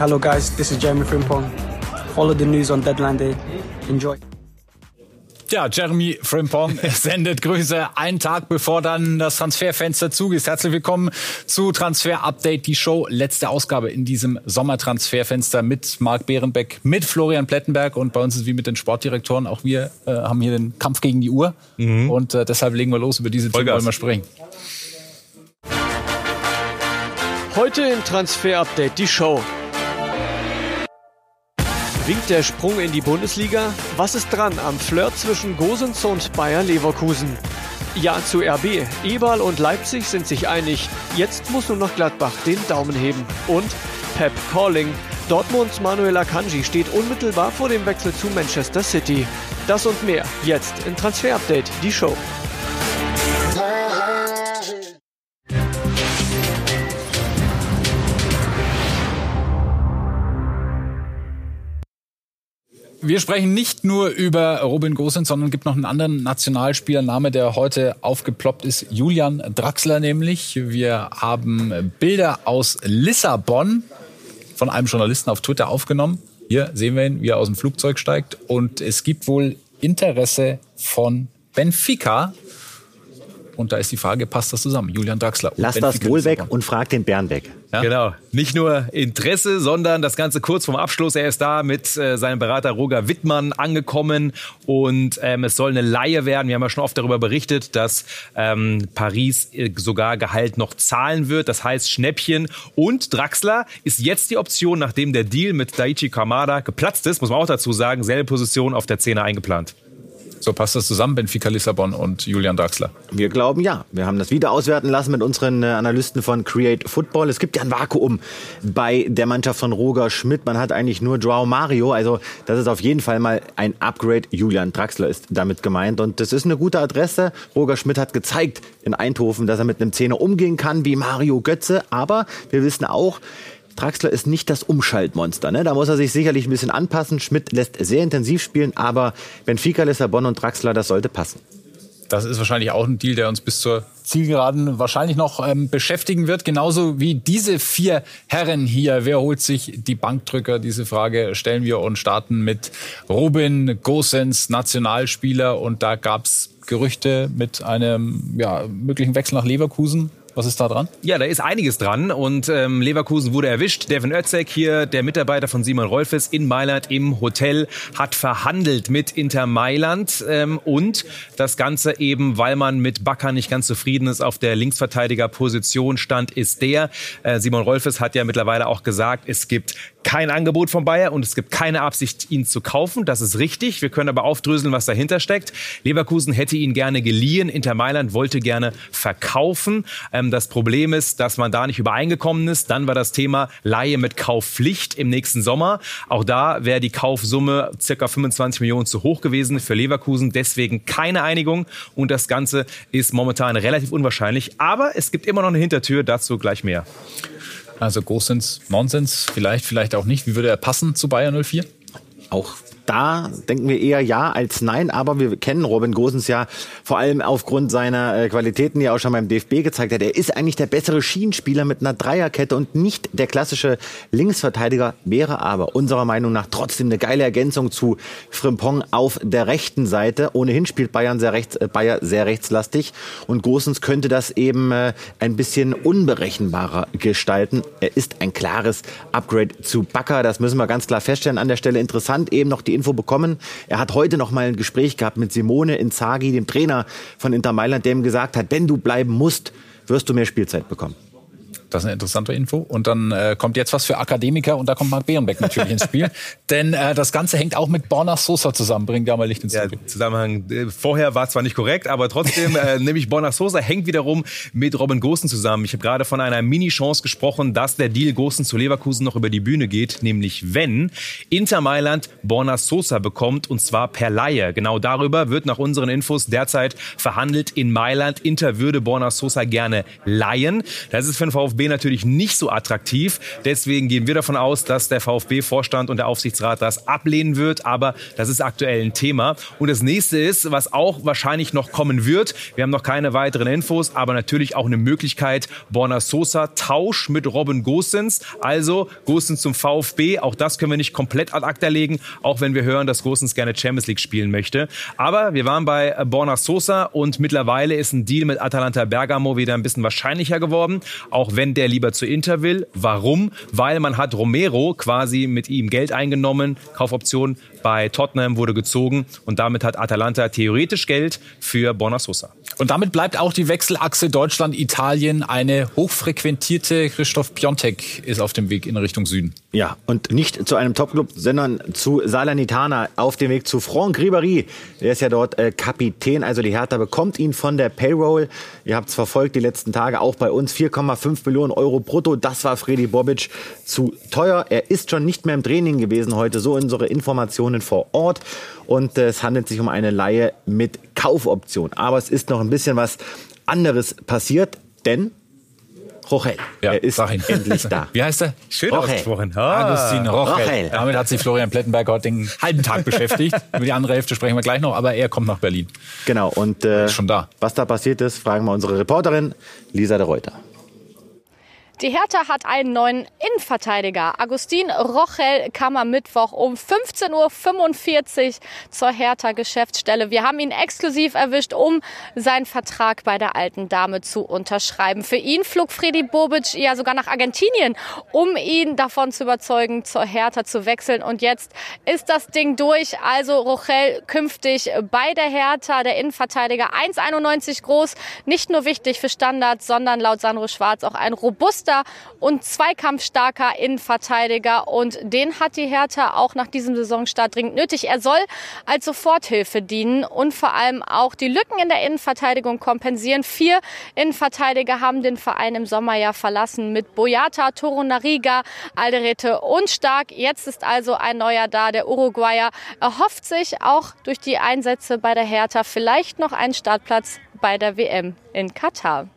Hello guys, this is Jeremy Frimpong. Follow the news on deadline day. Enjoy. Ja, Jeremy Frimpong sendet Grüße einen Tag bevor dann das Transferfenster zu ist. Herzlich willkommen zu Transfer Update, die Show. Letzte Ausgabe in diesem Sommertransferfenster mit Marc Behrenbeck, mit Florian Plettenberg und bei uns ist wie mit den Sportdirektoren. Auch wir äh, haben hier den Kampf gegen die Uhr mhm. und äh, deshalb legen wir los. Über diese Themen wollen wir sprechen. Heute in Transfer Update die Show. Winkt der Sprung in die Bundesliga? Was ist dran am Flirt zwischen Gosens und Bayer Leverkusen? Ja zu RB. Eberl und Leipzig sind sich einig. Jetzt muss nur noch Gladbach den Daumen heben. Und Pep Calling. Dortmunds Manuel Akanji steht unmittelbar vor dem Wechsel zu Manchester City. Das und mehr jetzt in Transfer Update, die Show. Wir sprechen nicht nur über Robin Gosens, sondern gibt noch einen anderen Nationalspielername, der heute aufgeploppt ist. Julian Draxler nämlich. Wir haben Bilder aus Lissabon von einem Journalisten auf Twitter aufgenommen. Hier sehen wir ihn, wie er aus dem Flugzeug steigt. Und es gibt wohl Interesse von Benfica. Und da ist die Frage, passt das zusammen? Julian Draxler. Lass das wohl weg und frag den Bern weg. Ja? Genau. Nicht nur Interesse, sondern das Ganze kurz vorm Abschluss. Er ist da mit äh, seinem Berater Roger Wittmann angekommen und ähm, es soll eine Laie werden. Wir haben ja schon oft darüber berichtet, dass ähm, Paris äh, sogar Gehalt noch zahlen wird. Das heißt Schnäppchen. Und Draxler ist jetzt die Option, nachdem der Deal mit Daichi Kamada geplatzt ist, muss man auch dazu sagen, selbe Position auf der Zehner eingeplant. So passt das zusammen, Benfica Lissabon und Julian Draxler? Wir glauben ja. Wir haben das wieder auswerten lassen mit unseren äh, Analysten von Create Football. Es gibt ja ein Vakuum bei der Mannschaft von Roger Schmidt. Man hat eigentlich nur Joao Mario. Also das ist auf jeden Fall mal ein Upgrade. Julian Draxler ist damit gemeint. Und das ist eine gute Adresse. Roger Schmidt hat gezeigt in Eindhoven, dass er mit einem Zehner umgehen kann wie Mario Götze. Aber wir wissen auch, Draxler ist nicht das Umschaltmonster. Ne? Da muss er sich sicherlich ein bisschen anpassen. Schmidt lässt sehr intensiv spielen, aber Benfica, Lissabon und Draxler, das sollte passen. Das ist wahrscheinlich auch ein Deal, der uns bis zur Zielgeraden wahrscheinlich noch ähm, beschäftigen wird. Genauso wie diese vier Herren hier. Wer holt sich die Bankdrücker? Diese Frage stellen wir und starten mit Robin Gosens, Nationalspieler. Und da gab's Gerüchte mit einem ja, möglichen Wechsel nach Leverkusen. Was ist da dran? Ja, da ist einiges dran und ähm, Leverkusen wurde erwischt. Devin Özek hier, der Mitarbeiter von Simon Rolfes in Mailand im Hotel, hat verhandelt mit Inter Mailand ähm, und das Ganze eben, weil man mit Bakker nicht ganz zufrieden ist, auf der Linksverteidigerposition stand, ist der. Äh, Simon Rolfes hat ja mittlerweile auch gesagt, es gibt kein Angebot von Bayer und es gibt keine Absicht, ihn zu kaufen. Das ist richtig. Wir können aber aufdröseln, was dahinter steckt. Leverkusen hätte ihn gerne geliehen. Inter Mailand wollte gerne verkaufen. Ähm, das Problem ist, dass man da nicht übereingekommen ist. Dann war das Thema Laie mit Kaufpflicht im nächsten Sommer. Auch da wäre die Kaufsumme circa 25 Millionen zu hoch gewesen für Leverkusen. Deswegen keine Einigung. Und das Ganze ist momentan relativ unwahrscheinlich. Aber es gibt immer noch eine Hintertür. Dazu gleich mehr. Also Großsens, Nonsens, vielleicht, vielleicht auch nicht. Wie würde er passen zu Bayern 04? Auch da denken wir eher ja als nein, aber wir kennen Robin Gosens ja vor allem aufgrund seiner äh, Qualitäten, die er auch schon beim DFB gezeigt hat. Er ist eigentlich der bessere Schienenspieler mit einer Dreierkette und nicht der klassische Linksverteidiger, wäre aber unserer Meinung nach trotzdem eine geile Ergänzung zu Frimpong auf der rechten Seite. Ohnehin spielt Bayern sehr rechts, äh, Bayer sehr rechtslastig und Gosens könnte das eben äh, ein bisschen unberechenbarer gestalten. Er ist ein klares Upgrade zu Bakker, das müssen wir ganz klar feststellen. An der Stelle interessant eben noch die Info bekommen. Er hat heute noch mal ein Gespräch gehabt mit Simone Inzaghi, dem Trainer von Inter Mailand, der ihm gesagt hat, wenn du bleiben musst, wirst du mehr Spielzeit bekommen. Das ist eine interessante Info. Und dann äh, kommt jetzt was für Akademiker und da kommt Marc Behrenbeck natürlich ins Spiel. Denn äh, das Ganze hängt auch mit Borna Sosa zusammen. Bringt da mal Licht ins Spiel. Ja, Zusammenhang. Äh, vorher war zwar nicht korrekt, aber trotzdem, äh, nämlich Borna Sosa hängt wiederum mit Robin Gosen zusammen. Ich habe gerade von einer Mini-Chance gesprochen, dass der Deal Gosen zu Leverkusen noch über die Bühne geht, nämlich wenn Inter Mailand Borna Sosa bekommt und zwar per Laie. Genau darüber wird nach unseren Infos derzeit verhandelt in Mailand. Inter würde Borna Sosa gerne leihen. Das ist für den VfB VfB natürlich nicht so attraktiv. Deswegen gehen wir davon aus, dass der VfB-Vorstand und der Aufsichtsrat das ablehnen wird. Aber das ist aktuell ein Thema. Und das nächste ist, was auch wahrscheinlich noch kommen wird. Wir haben noch keine weiteren Infos, aber natürlich auch eine Möglichkeit. Borna Sosa Tausch mit Robin Gosens. Also Gosens zum VfB. Auch das können wir nicht komplett ad acta legen, auch wenn wir hören, dass Gosens gerne Champions League spielen möchte. Aber wir waren bei Borna Sosa und mittlerweile ist ein Deal mit Atalanta Bergamo wieder ein bisschen wahrscheinlicher geworden. Auch wenn der lieber zu Inter will. Warum? Weil man hat Romero quasi mit ihm Geld eingenommen, Kaufoption bei Tottenham wurde gezogen und damit hat Atalanta theoretisch Geld für Borna Sosa. Und damit bleibt auch die Wechselachse Deutschland-Italien eine hochfrequentierte. Christoph Piontek ist auf dem Weg in Richtung Süden. Ja, und nicht zu einem Topclub, sondern zu Salernitana auf dem Weg zu Franck Ribéry. Der ist ja dort äh, Kapitän, also die Hertha bekommt ihn von der Payroll. Ihr habt es verfolgt die letzten Tage, auch bei uns 4,5 Millionen Euro brutto. Das war Freddy Bobic zu teuer. Er ist schon nicht mehr im Training gewesen heute, so unsere Informationen vor Ort. Und äh, es handelt sich um eine Leihe mit Kaufoption. Aber es ist noch ein bisschen was anderes passiert, denn Rochel, Ja, er ist endlich da. Wie heißt er? Schön Rochel. ausgesprochen. Ah. Agustin Rochel. Rochel. Damit hat sich Florian Plettenberg heute den halben Tag beschäftigt. Über die andere Hälfte sprechen wir gleich noch, aber er kommt nach Berlin. Genau, und äh, Ist schon da. was da passiert ist, fragen wir unsere Reporterin Lisa de Reuter. Die Hertha hat einen neuen Innenverteidiger. Agustin Rochel kam am Mittwoch um 15.45 Uhr zur Hertha-Geschäftsstelle. Wir haben ihn exklusiv erwischt, um seinen Vertrag bei der alten Dame zu unterschreiben. Für ihn flog Freddy Bobic ja sogar nach Argentinien, um ihn davon zu überzeugen, zur Hertha zu wechseln. Und jetzt ist das Ding durch. Also Rochel künftig bei der Hertha, der Innenverteidiger 1,91 groß. Nicht nur wichtig für Standards, sondern laut Sandro Schwarz auch ein robuster und zweikampfstarker Innenverteidiger. Und den hat die Hertha auch nach diesem Saisonstart dringend nötig. Er soll als Soforthilfe dienen und vor allem auch die Lücken in der Innenverteidigung kompensieren. Vier Innenverteidiger haben den Verein im Sommer ja verlassen mit Boyata, Torunariga, Alderete und Stark. Jetzt ist also ein neuer da. Der Uruguayer erhofft sich auch durch die Einsätze bei der Hertha vielleicht noch einen Startplatz bei der WM in Katar.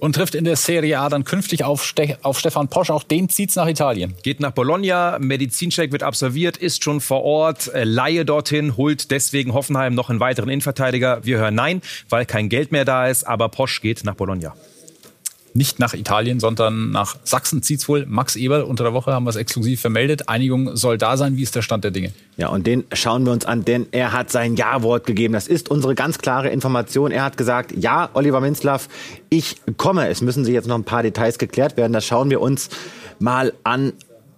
Und trifft in der Serie A dann künftig auf, Ste auf Stefan Posch. Auch den zieht's nach Italien. Geht nach Bologna, Medizincheck wird absolviert, ist schon vor Ort, äh, Laie dorthin, holt deswegen Hoffenheim noch einen weiteren Innenverteidiger. Wir hören nein, weil kein Geld mehr da ist, aber Posch geht nach Bologna. Nicht nach Italien, sondern nach Sachsen zieht's wohl. Max Eberl unter der Woche haben wir es exklusiv vermeldet. Einigung soll da sein. Wie ist der Stand der Dinge? Ja, und den schauen wir uns an, denn er hat sein Ja-Wort gegeben. Das ist unsere ganz klare Information. Er hat gesagt, ja, Oliver Minzlaff, ich komme. Es müssen sich jetzt noch ein paar Details geklärt werden. Das schauen wir uns mal an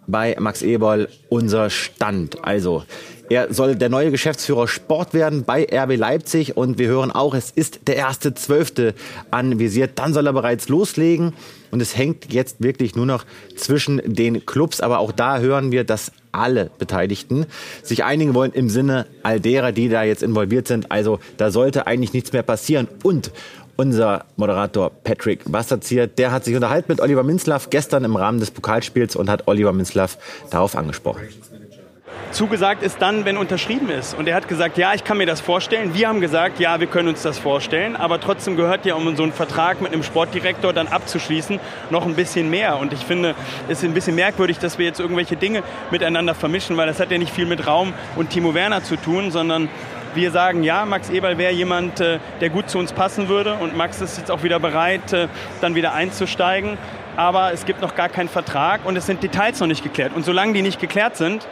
bei Max Eberl, unser Stand. Also, er soll der neue Geschäftsführer Sport werden bei RB Leipzig und wir hören auch, es ist der erste Zwölfte anvisiert. Dann soll er bereits loslegen und es hängt jetzt wirklich nur noch zwischen den Clubs. Aber auch da hören wir, dass alle Beteiligten sich einigen wollen im Sinne all derer, die da jetzt involviert sind. Also da sollte eigentlich nichts mehr passieren. Und unser Moderator Patrick Wasserzieher, der hat sich unterhalten mit Oliver Minzlaff gestern im Rahmen des Pokalspiels und hat Oliver Minzlaff darauf angesprochen. Zugesagt ist dann, wenn unterschrieben ist. Und er hat gesagt, ja, ich kann mir das vorstellen. Wir haben gesagt, ja, wir können uns das vorstellen. Aber trotzdem gehört ja, um so einen Vertrag mit einem Sportdirektor dann abzuschließen, noch ein bisschen mehr. Und ich finde, es ist ein bisschen merkwürdig, dass wir jetzt irgendwelche Dinge miteinander vermischen, weil das hat ja nicht viel mit Raum und Timo Werner zu tun, sondern wir sagen, ja, Max Eberl wäre jemand, äh, der gut zu uns passen würde. Und Max ist jetzt auch wieder bereit, äh, dann wieder einzusteigen. Aber es gibt noch gar keinen Vertrag und es sind Details noch nicht geklärt. Und solange die nicht geklärt sind,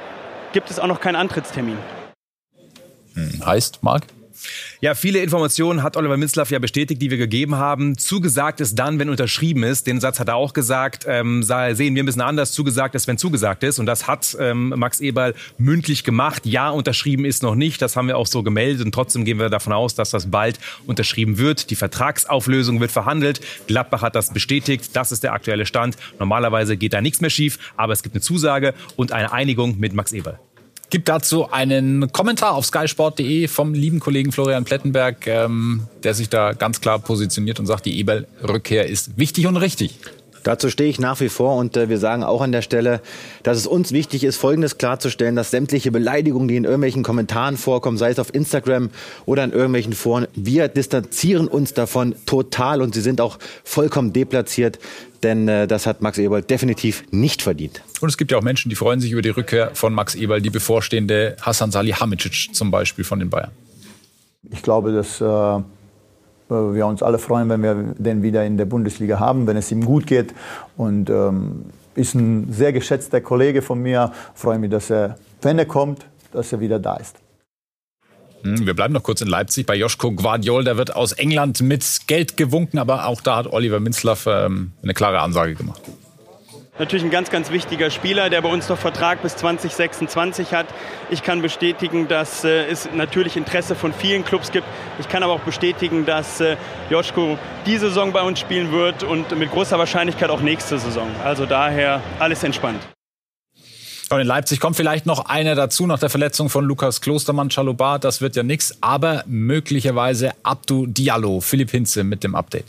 gibt es auch noch keinen Antrittstermin. Heißt, Marc? Ja, viele Informationen hat Oliver Minzlaff ja bestätigt, die wir gegeben haben. Zugesagt ist dann, wenn unterschrieben ist. Den Satz hat er auch gesagt. Ähm, sehen wir ein bisschen anders. Zugesagt ist, wenn zugesagt ist. Und das hat ähm, Max Eberl mündlich gemacht. Ja, unterschrieben ist noch nicht. Das haben wir auch so gemeldet. Und trotzdem gehen wir davon aus, dass das bald unterschrieben wird. Die Vertragsauflösung wird verhandelt. Gladbach hat das bestätigt. Das ist der aktuelle Stand. Normalerweise geht da nichts mehr schief. Aber es gibt eine Zusage und eine Einigung mit Max Eberl. Gibt dazu einen Kommentar auf skysport.de vom lieben Kollegen Florian Plettenberg, ähm, der sich da ganz klar positioniert und sagt, die Eberl-Rückkehr ist wichtig und richtig. Dazu stehe ich nach wie vor und äh, wir sagen auch an der Stelle, dass es uns wichtig ist, Folgendes klarzustellen, dass sämtliche Beleidigungen, die in irgendwelchen Kommentaren vorkommen, sei es auf Instagram oder in irgendwelchen Foren, wir distanzieren uns davon total und sie sind auch vollkommen deplatziert, denn äh, das hat Max Eberl definitiv nicht verdient. Und es gibt ja auch Menschen, die freuen sich über die Rückkehr von Max Eberl, die bevorstehende Hassan Salihamidzic zum Beispiel von den Bayern. Ich glaube, dass äh wir uns alle freuen, wenn wir den wieder in der Bundesliga haben, wenn es ihm gut geht. Und ähm, ist ein sehr geschätzter Kollege von mir. Ich freue mich, dass er, wenn er kommt, dass er wieder da ist. Hm, wir bleiben noch kurz in Leipzig bei Joschko Guardiol. Der wird aus England mit Geld gewunken, aber auch da hat Oliver Minzlaff ähm, eine klare Ansage gemacht natürlich ein ganz, ganz wichtiger Spieler, der bei uns noch Vertrag bis 2026 hat. Ich kann bestätigen, dass äh, es natürlich Interesse von vielen Clubs gibt. Ich kann aber auch bestätigen, dass äh, Joschko diese Saison bei uns spielen wird und mit großer Wahrscheinlichkeit auch nächste Saison. Also daher alles entspannt. Und in Leipzig kommt vielleicht noch einer dazu, nach der Verletzung von Lukas Klostermann, Chalubar. Das wird ja nichts, aber möglicherweise Abdu Diallo, Philipp Hinze mit dem Update.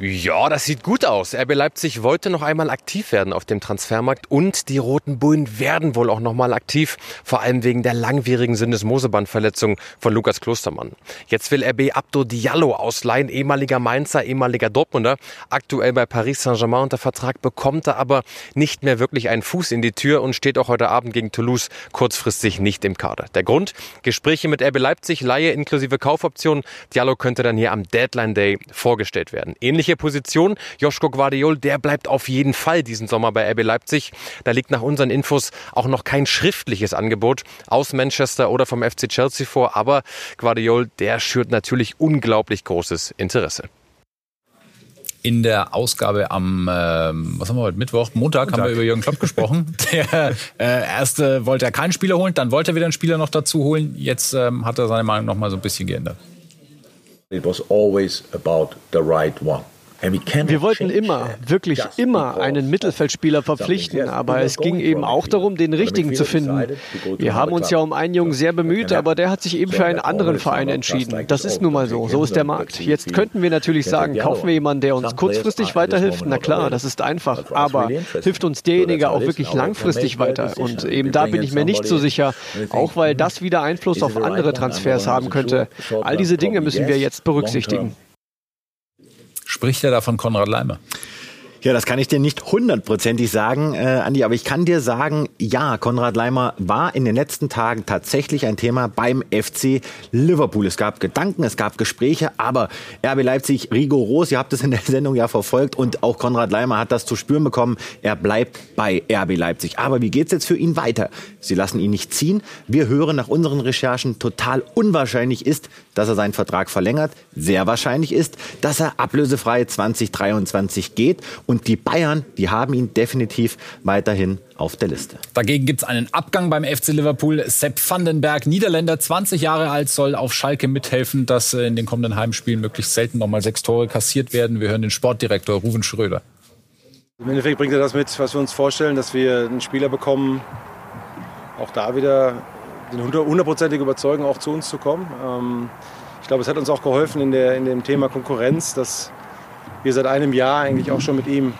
Ja, das sieht gut aus. RB Leipzig wollte noch einmal aktiv werden auf dem Transfermarkt und die Roten Bullen werden wohl auch noch mal aktiv, vor allem wegen der langwierigen Sinnesmosebandverletzung von Lukas Klostermann. Jetzt will RB Abdo Diallo ausleihen, ehemaliger Mainzer, ehemaliger Dortmunder, aktuell bei Paris Saint-Germain unter Vertrag, bekommt er aber nicht mehr wirklich einen Fuß in die Tür und steht auch heute Abend gegen Toulouse kurzfristig nicht im Kader. Der Grund? Gespräche mit RB Leipzig, Laie inklusive Kaufoption. Diallo könnte dann hier am Deadline Day vorgestellt werden. Ähnlich welche Position. Joschko Guardiol, der bleibt auf jeden Fall diesen Sommer bei RB Leipzig. Da liegt nach unseren Infos auch noch kein schriftliches Angebot aus Manchester oder vom FC Chelsea vor. Aber Guardiol, der schürt natürlich unglaublich großes Interesse in der Ausgabe am, ähm, was haben wir heute, Mittwoch, Montag, Montag. haben wir über Jürgen Klopp gesprochen. Der äh, erste wollte er keinen Spieler holen, dann wollte er wieder einen Spieler noch dazu holen. Jetzt ähm, hat er seine Meinung noch mal so ein bisschen geändert. It was always about the right one. Wir wollten immer, wirklich immer einen Mittelfeldspieler verpflichten, aber es ging eben auch darum, den richtigen zu finden. Wir haben uns ja um einen Jungen sehr bemüht, aber der hat sich eben für einen anderen Verein entschieden. Das ist nun mal so, so ist der Markt. Jetzt könnten wir natürlich sagen, kaufen wir jemanden, der uns kurzfristig weiterhilft. Na klar, das ist einfach, aber hilft uns derjenige auch wirklich langfristig weiter? Und eben da bin ich mir nicht so sicher, auch weil das wieder Einfluss auf andere Transfers haben könnte. All diese Dinge müssen wir jetzt berücksichtigen. Spricht er da von Konrad Leimer? Ja, das kann ich dir nicht hundertprozentig sagen, äh, Andi, aber ich kann dir sagen, ja, Konrad Leimer war in den letzten Tagen tatsächlich ein Thema beim FC Liverpool. Es gab Gedanken, es gab Gespräche, aber RB Leipzig rigoros, ihr habt es in der Sendung ja verfolgt und auch Konrad Leimer hat das zu spüren bekommen, er bleibt bei RB Leipzig. Aber wie geht's jetzt für ihn weiter? Sie lassen ihn nicht ziehen. Wir hören nach unseren Recherchen, total unwahrscheinlich ist, dass er seinen Vertrag verlängert. Sehr wahrscheinlich ist, dass er ablösefrei 2023 geht und die Bayern, die haben ihn definitiv weiterhin auf der Liste. Dagegen gibt es einen Abgang beim FC Liverpool. Sepp Vandenberg, Niederländer, 20 Jahre alt, soll auf Schalke mithelfen, dass äh, in den kommenden Heimspielen möglichst selten nochmal sechs Tore kassiert werden. Wir hören den Sportdirektor Ruven Schröder. Im Endeffekt bringt er das mit, was wir uns vorstellen, dass wir einen Spieler bekommen, auch da wieder den hundertprozentig überzeugen, auch zu uns zu kommen. Ähm, ich glaube, es hat uns auch geholfen in, der, in dem Thema Konkurrenz, dass wir seit einem Jahr eigentlich auch schon mit ihm,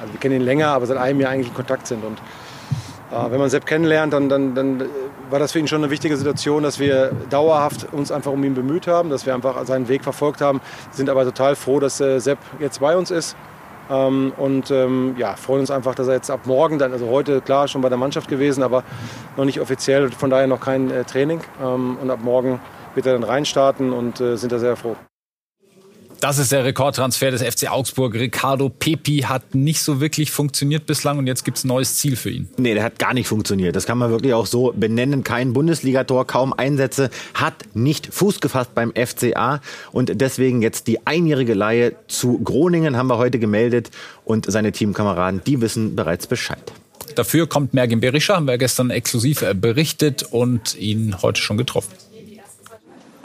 also wir kennen ihn länger, aber seit einem Jahr eigentlich in Kontakt sind. Und äh, wenn man Sepp kennenlernt, dann, dann, dann war das für ihn schon eine wichtige Situation, dass wir dauerhaft uns einfach um ihn bemüht haben, dass wir einfach seinen Weg verfolgt haben, sind aber total froh, dass äh, Sepp jetzt bei uns ist. Ähm, und ähm, ja, freuen uns einfach, dass er jetzt ab morgen, dann, also heute klar schon bei der Mannschaft gewesen, aber noch nicht offiziell, von daher noch kein äh, Training. Ähm, und ab morgen wird er dann reinstarten und äh, sind da sehr froh. Das ist der Rekordtransfer des FC Augsburg. Ricardo Pepi hat nicht so wirklich funktioniert bislang und jetzt gibt es ein neues Ziel für ihn. Nee, der hat gar nicht funktioniert. Das kann man wirklich auch so benennen. Kein Bundesligator, kaum Einsätze, hat nicht Fuß gefasst beim FCA und deswegen jetzt die einjährige Leihe zu Groningen haben wir heute gemeldet und seine Teamkameraden, die wissen bereits Bescheid. Dafür kommt Mergin Berisha, haben wir gestern exklusiv berichtet und ihn heute schon getroffen.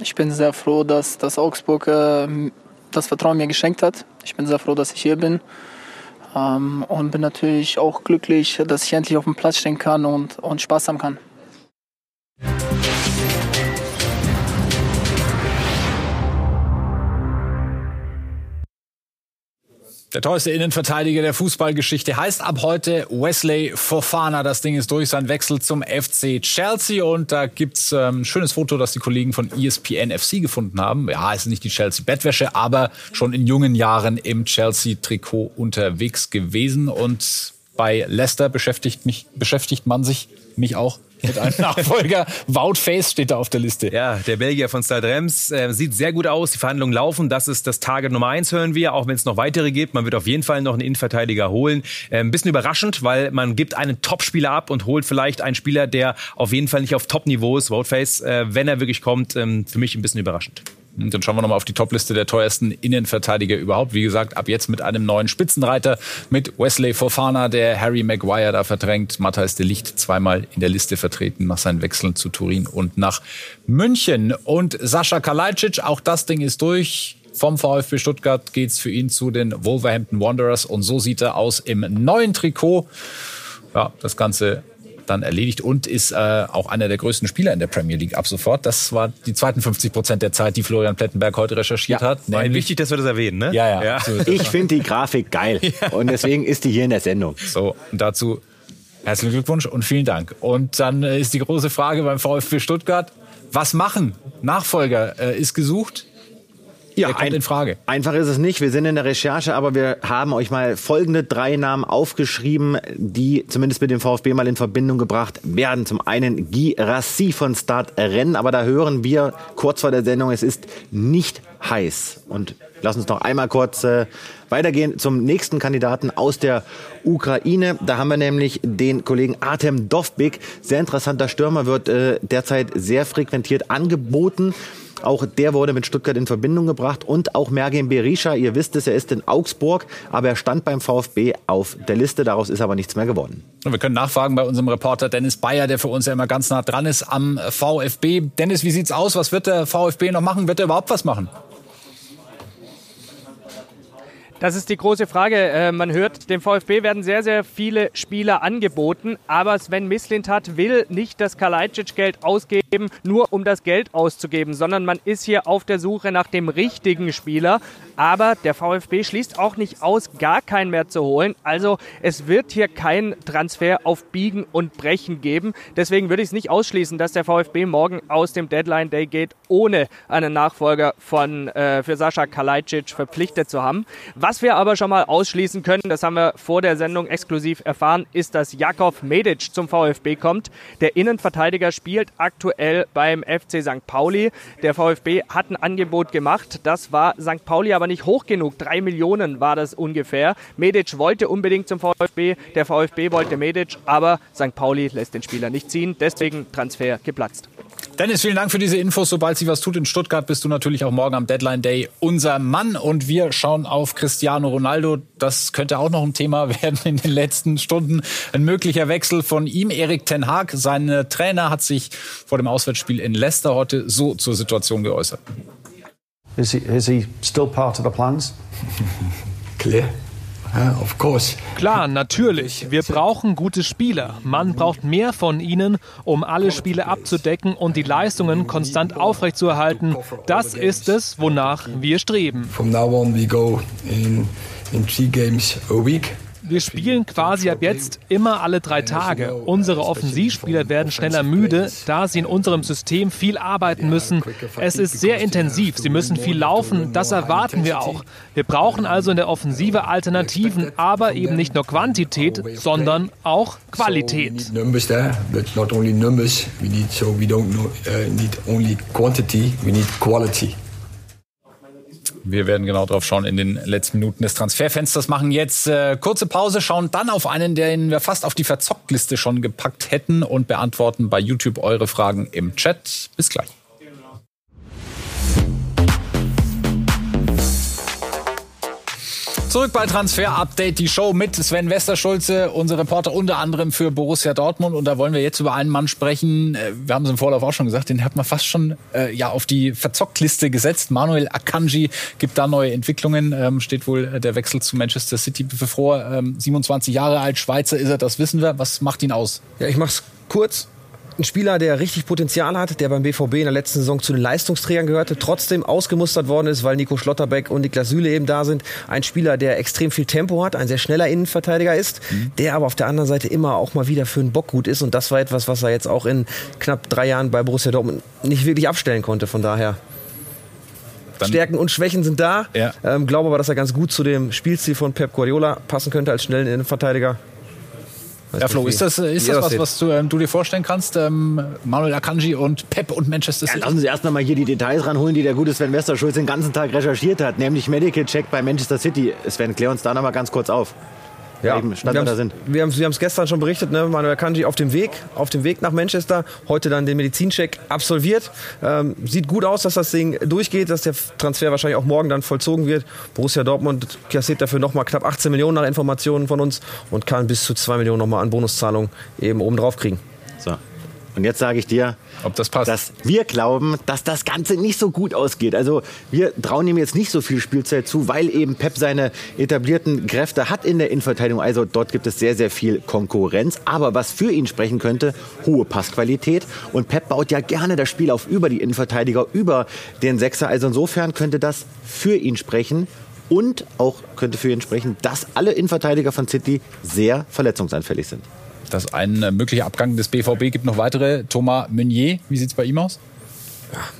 Ich bin sehr froh, dass, dass Augsburg äh, das Vertrauen mir geschenkt hat. Ich bin sehr froh, dass ich hier bin. Ähm, und bin natürlich auch glücklich, dass ich endlich auf dem Platz stehen kann und, und Spaß haben kann. Der teuerste Innenverteidiger der Fußballgeschichte heißt ab heute Wesley Fofana. Das Ding ist durch sein Wechsel zum FC Chelsea und da gibt's ähm, ein schönes Foto, das die Kollegen von ESPN FC gefunden haben. Ja, es ist nicht die Chelsea Bettwäsche, aber schon in jungen Jahren im Chelsea Trikot unterwegs gewesen und bei Leicester beschäftigt mich beschäftigt man sich mich auch mit einem Nachfolger. Wout Face steht da auf der Liste. Ja, der Belgier von Stade Reims äh, sieht sehr gut aus. Die Verhandlungen laufen. Das ist das Target Nummer eins, hören wir. Auch wenn es noch weitere gibt. Man wird auf jeden Fall noch einen Innenverteidiger holen. Äh, ein bisschen überraschend, weil man gibt einen Topspieler ab und holt vielleicht einen Spieler, der auf jeden Fall nicht auf Top-Niveau ist. Wout Face, äh, wenn er wirklich kommt, ähm, für mich ein bisschen überraschend. Und dann schauen wir nochmal auf die Topliste der teuersten Innenverteidiger überhaupt. Wie gesagt, ab jetzt mit einem neuen Spitzenreiter, mit Wesley Fofana, der Harry Maguire da verdrängt. Matthijs de Licht zweimal in der Liste vertreten nach seinen Wechseln zu Turin und nach München. Und Sascha Kalajdzic, auch das Ding ist durch. Vom VfB Stuttgart geht's für ihn zu den Wolverhampton Wanderers und so sieht er aus im neuen Trikot. Ja, das Ganze dann erledigt und ist äh, auch einer der größten Spieler in der Premier League ab sofort. Das war die zweiten 50 Prozent der Zeit, die Florian Plettenberg heute recherchiert hat. War wichtig, dass wir das erwähnen, ne? Ja, ja. Ja. absolut. Ich finde die Grafik geil und deswegen ist die hier in der Sendung. So, und dazu herzlichen Glückwunsch und vielen Dank. Und dann äh, ist die große Frage beim VfB Stuttgart, was machen? Nachfolger äh, ist gesucht. Ja, Wer kommt in Frage? Einfach ist es nicht. Wir sind in der Recherche, aber wir haben euch mal folgende drei Namen aufgeschrieben, die zumindest mit dem VfB mal in Verbindung gebracht werden. Zum einen Guy Rassi von Start Rennes, aber da hören wir kurz vor der Sendung, es ist nicht heiß. Und lass uns noch einmal kurz äh, weitergehen zum nächsten Kandidaten aus der Ukraine. Da haben wir nämlich den Kollegen Artem Dovbik. Sehr interessanter Stürmer, wird äh, derzeit sehr frequentiert angeboten. Auch der wurde mit Stuttgart in Verbindung gebracht und auch Mergin Berisha. Ihr wisst es, er ist in Augsburg, aber er stand beim VfB auf der Liste. Daraus ist aber nichts mehr geworden. Und wir können nachfragen bei unserem Reporter Dennis Bayer, der für uns ja immer ganz nah dran ist am VfB. Dennis, wie sieht's aus? Was wird der VfB noch machen? Wird er überhaupt was machen? Das ist die große Frage. Äh, man hört, dem VfB werden sehr, sehr viele Spieler angeboten, aber Sven Mislintat will nicht das Kalajdzic-Geld ausgeben, nur um das Geld auszugeben, sondern man ist hier auf der Suche nach dem richtigen Spieler. Aber der VfB schließt auch nicht aus, gar keinen mehr zu holen. Also es wird hier kein Transfer auf Biegen und Brechen geben. Deswegen würde ich es nicht ausschließen, dass der VfB morgen aus dem Deadline Day geht, ohne einen Nachfolger von, äh, für Sascha Kalajdzic verpflichtet zu haben. Was wir aber schon mal ausschließen können, das haben wir vor der Sendung exklusiv erfahren, ist, dass Jakov Medic zum VfB kommt. Der Innenverteidiger spielt aktuell beim FC St. Pauli. Der VfB hat ein Angebot gemacht. Das war St. Pauli aber nicht hoch genug. Drei Millionen war das ungefähr. Medic wollte unbedingt zum VfB. Der VfB wollte Medic, aber St. Pauli lässt den Spieler nicht ziehen. Deswegen Transfer geplatzt. Dennis, vielen Dank für diese Infos. Sobald sich was tut in Stuttgart, bist du natürlich auch morgen am Deadline Day unser Mann. Und wir schauen auf Cristiano Ronaldo. Das könnte auch noch ein Thema werden in den letzten Stunden. Ein möglicher Wechsel von ihm. Erik Ten Haag, sein Trainer, hat sich vor dem Auswärtsspiel in Leicester heute so zur Situation geäußert. Is he, is he still part of the plans? Clear. Of course. Klar, natürlich. Wir brauchen gute Spieler. Man braucht mehr von ihnen, um alle Spiele abzudecken und die Leistungen konstant aufrechtzuerhalten. Das ist es, wonach wir streben. From now on we go in, in three games a week. Wir spielen quasi ab jetzt immer alle drei Tage. Unsere Offensivspieler werden schneller müde, da sie in unserem System viel arbeiten müssen. Es ist sehr intensiv, sie müssen viel laufen, das erwarten wir auch. Wir brauchen also in der Offensive Alternativen, aber eben nicht nur Quantität, sondern auch Qualität. Not only numbers. We need so we don't know, uh, need only quantity, we need quality. Wir werden genau drauf schauen in den letzten Minuten des Transferfensters. Machen jetzt äh, kurze Pause, schauen dann auf einen, den wir fast auf die Verzockt-Liste schon gepackt hätten und beantworten bei YouTube eure Fragen im Chat. Bis gleich. Zurück bei Transfer Update, die Show mit Sven Westerschulze, unser Reporter unter anderem für Borussia Dortmund. Und da wollen wir jetzt über einen Mann sprechen. äh, Wir haben es im Vorlauf auch schon gesagt, den hat man fast schon äh, ja auf die Verzockt-Liste gesetzt. Manuel Akanji gibt da neue Entwicklungen. Ähm, steht wohl äh, der Wechsel zu Manchester City bevor. Ähm, 27 Jahre alt, Schweizer ist er, das wissen wir. Was macht ihn aus? Ja, ich mach's kurz. Ein Spieler, der richtig Potenzial hat, der beim BVB in der letzten Saison zu den Leistungsträgern gehörte, trotzdem ausgemustert worden ist, weil Nico Schlotterbeck und Niklas Süle eben da sind. Ein Spieler, der extrem viel Tempo hat, ein sehr schneller Innenverteidiger ist, mhm. der aber auf der anderen Seite immer auch mal wieder für einen Bock gut ist. Und das war etwas, was er jetzt auch in knapp drei Jahren bei Borussia Dortmund nicht wirklich abstellen konnte. Von daher Stärken und Schwächen sind da. Ja. Ähm, glaube aber, dass er ganz gut zu dem Spielstil von Pep Guardiola passen könnte als schnellen Innenverteidiger. Weiß ja, Flo, ist das, ist das was, was du, ähm, du, dir vorstellen kannst? Ähm, Manuel Akanji und Pep und Manchester City? Ja, lassen Sie erst noch mal hier die Details ranholen, die der gute Sven Westerschulz den ganzen Tag recherchiert hat, nämlich Medical Check bei Manchester City. Sven, klär uns da noch mal ganz kurz auf. Ja, eben Stand wir, da sind. wir haben es gestern schon berichtet, ne? Manuel Kanji auf dem Weg, auf dem Weg nach Manchester, heute dann den Medizincheck absolviert. Ähm, sieht gut aus, dass das Ding durchgeht, dass der Transfer wahrscheinlich auch morgen dann vollzogen wird. Borussia Dortmund kassiert dafür nochmal knapp 18 Millionen nach Informationen von uns und kann bis zu 2 Millionen nochmal an Bonuszahlungen eben oben drauf kriegen. Und jetzt sage ich dir, ob das passt. Dass wir glauben, dass das Ganze nicht so gut ausgeht. Also wir trauen ihm jetzt nicht so viel Spielzeit zu, weil eben Pep seine etablierten Kräfte hat in der Innenverteidigung. Also dort gibt es sehr, sehr viel Konkurrenz. Aber was für ihn sprechen könnte, hohe Passqualität. Und Pep baut ja gerne das Spiel auf über die Innenverteidiger, über den Sechser. Also insofern könnte das für ihn sprechen. Und auch könnte für ihn sprechen, dass alle Innenverteidiger von City sehr verletzungsanfällig sind. Das ist ein möglicher Abgang des BVB. Gibt noch weitere. Thomas Meunier, wie sieht es bei ihm aus?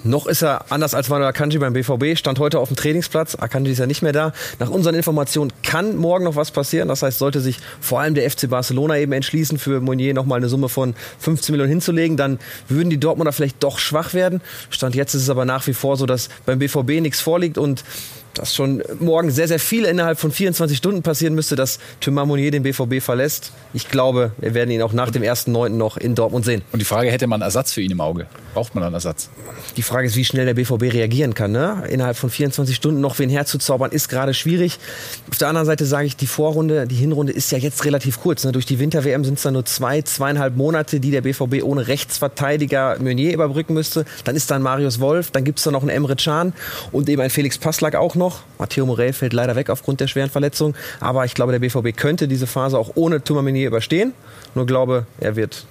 Noch ist er anders als Manuel Akanji beim BVB, stand heute auf dem Trainingsplatz. Akanji ist ja nicht mehr da. Nach unseren Informationen kann morgen noch was passieren. Das heißt, sollte sich vor allem der FC Barcelona eben entschließen, für Meunier nochmal eine Summe von 15 Millionen hinzulegen, dann würden die Dortmunder vielleicht doch schwach werden. Stand jetzt ist es aber nach wie vor so, dass beim BVB nichts vorliegt und dass schon morgen sehr, sehr viel innerhalb von 24 Stunden passieren müsste, dass Thomas Monnier den BVB verlässt. Ich glaube, wir werden ihn auch nach dem 1.9. noch in Dortmund sehen. Und die Frage, hätte man Ersatz für ihn im Auge? Braucht man einen Ersatz? Die Frage ist, wie schnell der BVB reagieren kann. Ne? Innerhalb von 24 Stunden noch wen herzuzaubern, ist gerade schwierig. Auf der anderen Seite sage ich, die Vorrunde, die Hinrunde ist ja jetzt relativ kurz. Ne? Durch die Winter-WM sind es dann nur zwei, zweieinhalb Monate, die der BVB ohne Rechtsverteidiger Meunier überbrücken müsste. Dann ist dann Marius Wolf, dann gibt es da noch einen Emre Can und eben ein Felix Passlack auch noch noch. Matteo Morel fällt leider weg aufgrund der schweren Verletzung. Aber ich glaube, der BVB könnte diese Phase auch ohne Meunier überstehen. Nur glaube, er wird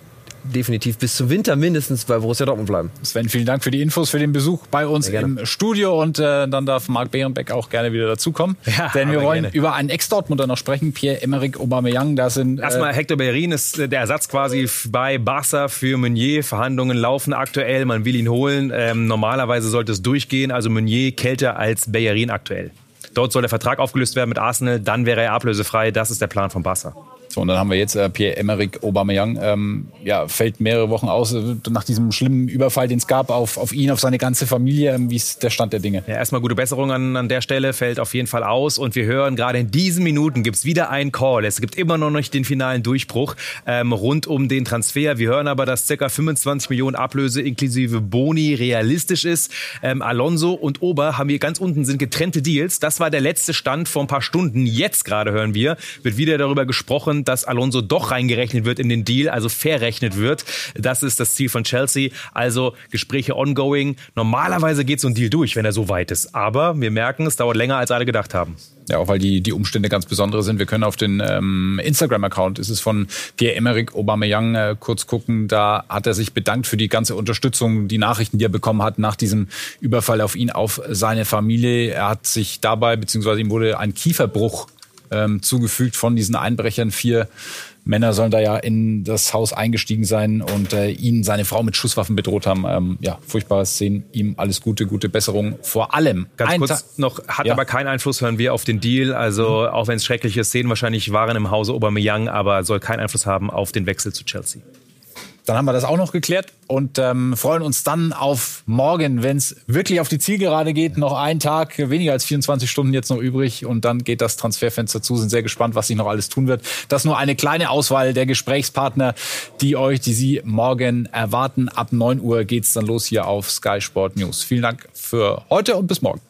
definitiv bis zum Winter mindestens bei Borussia Dortmund bleiben. Sven, vielen Dank für die Infos, für den Besuch bei uns im Studio und äh, dann darf Marc Behrenbeck auch gerne wieder dazukommen. Ja, denn wir wollen gerne. über einen Ex-Dortmunder noch sprechen, Pierre-Emerick Aubameyang. Da sind äh erstmal Hector Bellerin ist äh, der Ersatz quasi bei Barca für Meunier. Verhandlungen laufen aktuell, man will ihn holen. Ähm, normalerweise sollte es durchgehen, also Meunier kälter als Bellerin aktuell. Dort soll der Vertrag aufgelöst werden mit Arsenal, dann wäre er ablösefrei. Das ist der Plan von Barca. So, und dann haben wir jetzt äh, Pierre-Emerick Aubameyang, ähm, ja, fällt mehrere Wochen aus äh, nach diesem schlimmen Überfall, den es gab auf, auf ihn, auf seine ganze Familie. Ähm, wie ist der Stand der Dinge? Ja, erstmal gute Besserung an, an der Stelle, fällt auf jeden Fall aus. Und wir hören, gerade in diesen Minuten gibt's wieder einen Call. Es gibt immer noch nicht den finalen Durchbruch ähm, rund um den Transfer. Wir hören aber, dass ca. 25 Millionen Ablöse inklusive Boni realistisch ist. Ähm, Alonso und Ober haben hier ganz unten sind getrennte Deals. Das war der letzte Stand vor ein paar Stunden. Jetzt gerade hören wir, wird wieder darüber gesprochen, dass Alonso doch reingerechnet wird in den Deal, also verrechnet wird. Das ist das Ziel von Chelsea. Also Gespräche ongoing. Normalerweise geht so ein Deal durch, wenn er so weit ist. Aber wir merken, es dauert länger, als alle gedacht haben. Ja, auch weil die, die Umstände ganz besondere sind. Wir können auf den ähm, Instagram-Account, ist es von Pierre-Emerick Aubameyang, äh, kurz gucken. Da hat er sich bedankt für die ganze Unterstützung, die Nachrichten, die er bekommen hat nach diesem Überfall auf ihn, auf seine Familie. Er hat sich dabei, beziehungsweise ihm wurde ein Kieferbruch ähm, zugefügt von diesen Einbrechern. Vier Männer sollen da ja in das Haus eingestiegen sein und äh, ihn seine Frau mit Schusswaffen bedroht haben. Ähm, ja, furchtbare Szenen. Ihm alles Gute, gute Besserung. Vor allem. Ganz kurz Ta noch, hat ja. aber keinen Einfluss, hören wir, auf den Deal. Also, mhm. auch wenn es schreckliche Szenen wahrscheinlich waren im Hause Aubameyang, aber soll keinen Einfluss haben auf den Wechsel zu Chelsea. Dann haben wir das auch noch geklärt und ähm, freuen uns dann auf morgen, wenn es wirklich auf die Zielgerade geht. Noch ein Tag, weniger als 24 Stunden jetzt noch übrig und dann geht das Transferfenster zu. Sind sehr gespannt, was sich noch alles tun wird. Das nur eine kleine Auswahl der Gesprächspartner, die euch, die Sie morgen erwarten. Ab 9 Uhr geht's dann los hier auf Sky Sport News. Vielen Dank für heute und bis morgen.